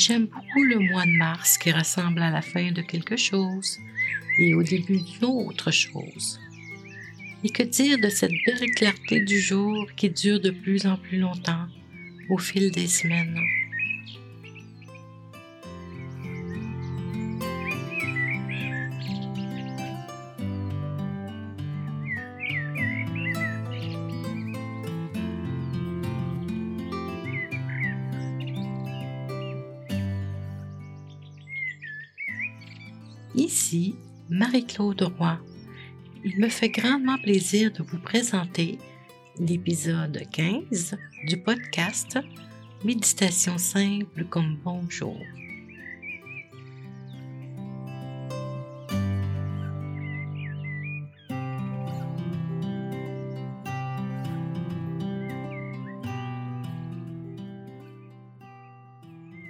J'aime beaucoup le mois de mars qui ressemble à la fin de quelque chose et au début d'une autre chose. Et que dire de cette belle clarté du jour qui dure de plus en plus longtemps au fil des semaines? Ici Marie-Claude Roy. Il me fait grandement plaisir de vous présenter l'épisode 15 du podcast Méditation simple comme bonjour.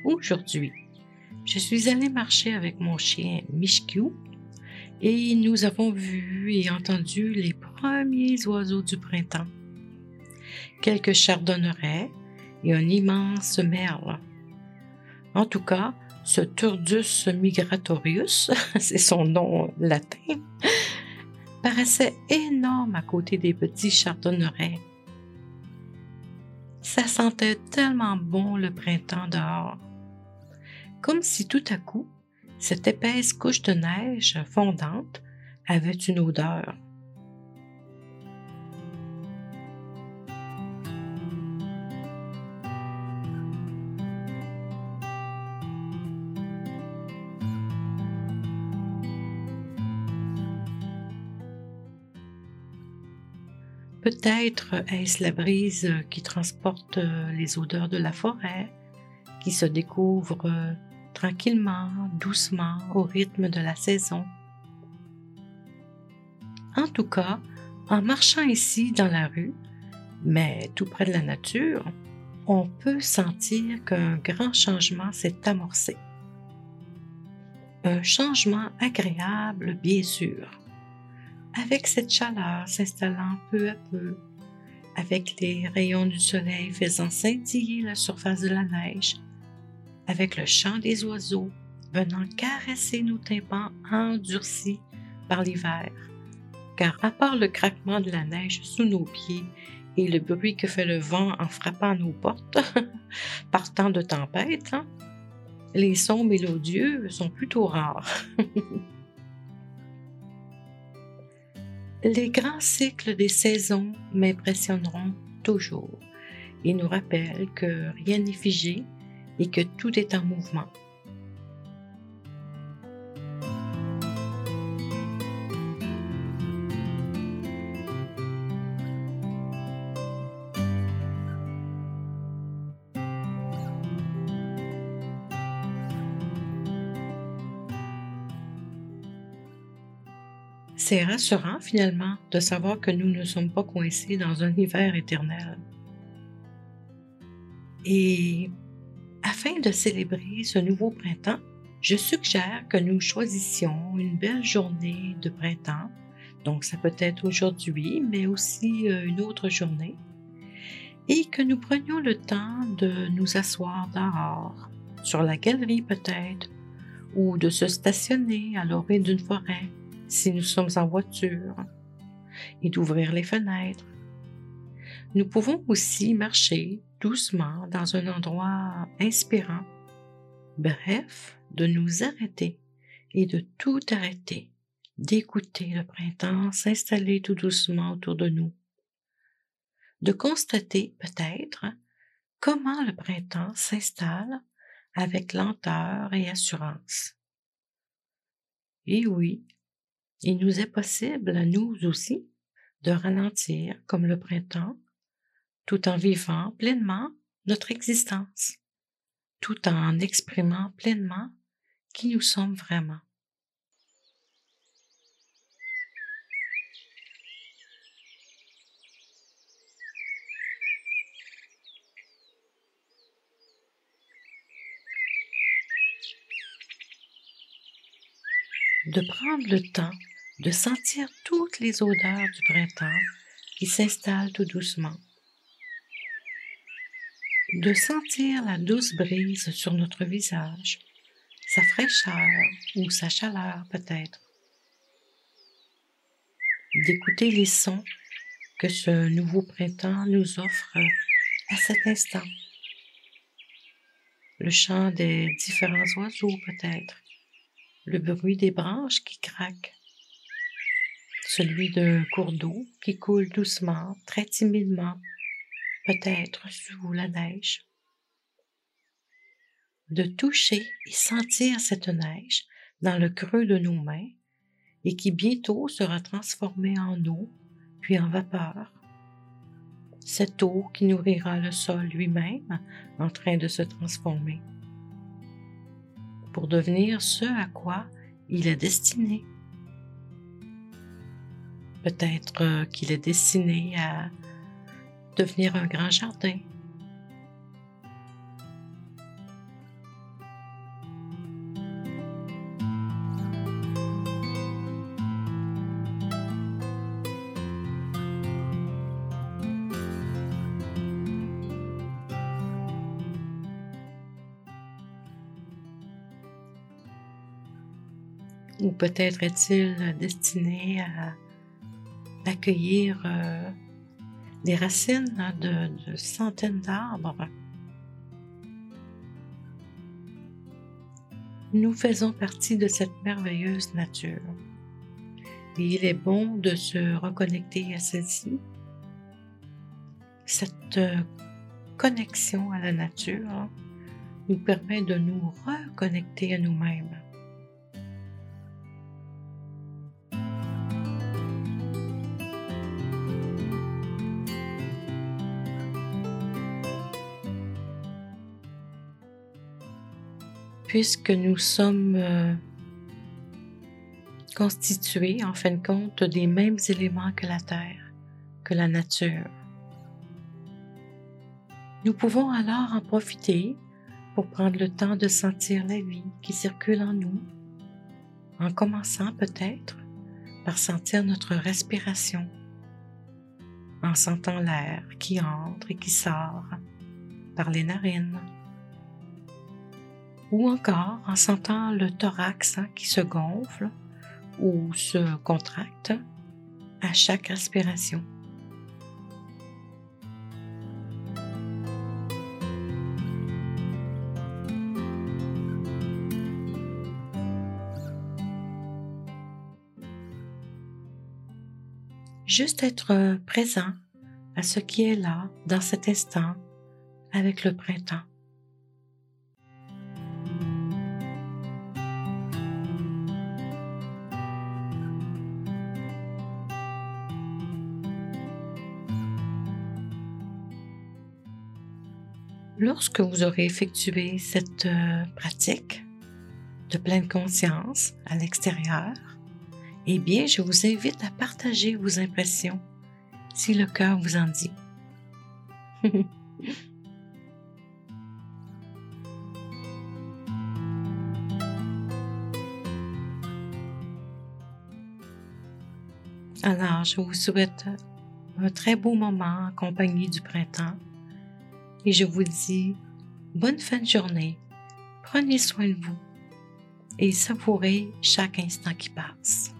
Aujourd'hui, je suis allée marcher avec mon chien Mishku et nous avons vu et entendu les premiers oiseaux du printemps. Quelques chardonnerets et un immense merle. En tout cas, ce Turdus migratorius, c'est son nom latin, paraissait énorme à côté des petits chardonnerets. Ça sentait tellement bon le printemps dehors comme si tout à coup, cette épaisse couche de neige fondante avait une odeur. Peut-être est-ce la brise qui transporte les odeurs de la forêt, qui se découvre tranquillement, doucement, au rythme de la saison. En tout cas, en marchant ici dans la rue, mais tout près de la nature, on peut sentir qu'un grand changement s'est amorcé. Un changement agréable, bien sûr, avec cette chaleur s'installant peu à peu, avec les rayons du soleil faisant scintiller la surface de la neige, avec le chant des oiseaux venant caresser nos tympans endurcis par l'hiver. Car à part le craquement de la neige sous nos pieds et le bruit que fait le vent en frappant nos portes par temps de tempête, hein, les sons mélodieux sont plutôt rares. les grands cycles des saisons m'impressionneront toujours et nous rappellent que rien n'est figé et que tout est en mouvement. C'est rassurant finalement de savoir que nous ne sommes pas coincés dans un hiver éternel. Et afin de célébrer ce nouveau printemps, je suggère que nous choisissions une belle journée de printemps. Donc ça peut être aujourd'hui, mais aussi euh, une autre journée. Et que nous prenions le temps de nous asseoir dehors, sur la galerie peut-être, ou de se stationner à l'orée d'une forêt si nous sommes en voiture, et d'ouvrir les fenêtres. Nous pouvons aussi marcher doucement dans un endroit inspirant. Bref, de nous arrêter et de tout arrêter, d'écouter le printemps s'installer tout doucement autour de nous. De constater peut-être comment le printemps s'installe avec lenteur et assurance. Et oui, il nous est possible à nous aussi de ralentir comme le printemps tout en vivant pleinement notre existence, tout en exprimant pleinement qui nous sommes vraiment. de prendre le temps de sentir toutes les odeurs du printemps qui s'installent tout doucement de sentir la douce brise sur notre visage, sa fraîcheur ou sa chaleur peut-être, d'écouter les sons que ce nouveau printemps nous offre à cet instant. Le chant des différents oiseaux peut-être, le bruit des branches qui craquent, celui d'un cours d'eau qui coule doucement, très timidement, peut-être sous la neige. De toucher et sentir cette neige dans le creux de nos mains et qui bientôt sera transformée en eau, puis en vapeur. Cette eau qui nourrira le sol lui-même en train de se transformer pour devenir ce à quoi il est destiné. Peut-être euh, qu'il est destiné à devenir un grand jardin. Ou peut-être est-il destiné à accueillir euh, des racines de, centaines d'arbres. Nous faisons partie de cette merveilleuse nature. Et il est bon de se reconnecter à celle-ci. Cette euh, connexion à la nature nous permet de nous reconnecter à nous-mêmes. Puisque nous sommes euh, constitués, en fin de compte, des mêmes éléments que la Terre, que la nature. Nous pouvons alors en profiter pour prendre le temps de sentir la vie qui circule en nous, en commençant peut-être par sentir notre respiration, en sentant l'air qui entre et qui sort par les narines ou encore en sentant le thorax hein, qui se gonfle ou se contracte à chaque respiration. Juste être présent à ce qui est là dans cet instant avec le printemps. Lorsque vous aurez effectué cette euh, pratique de pleine conscience à l'extérieur, eh bien, je vous invite à partager vos impressions si le cœur vous en dit. Alors, je vous souhaite un très beau moment accompagné du printemps et je vous dis bonne fin de journée. Prenez soin de vous et savourez chaque instant qui passe.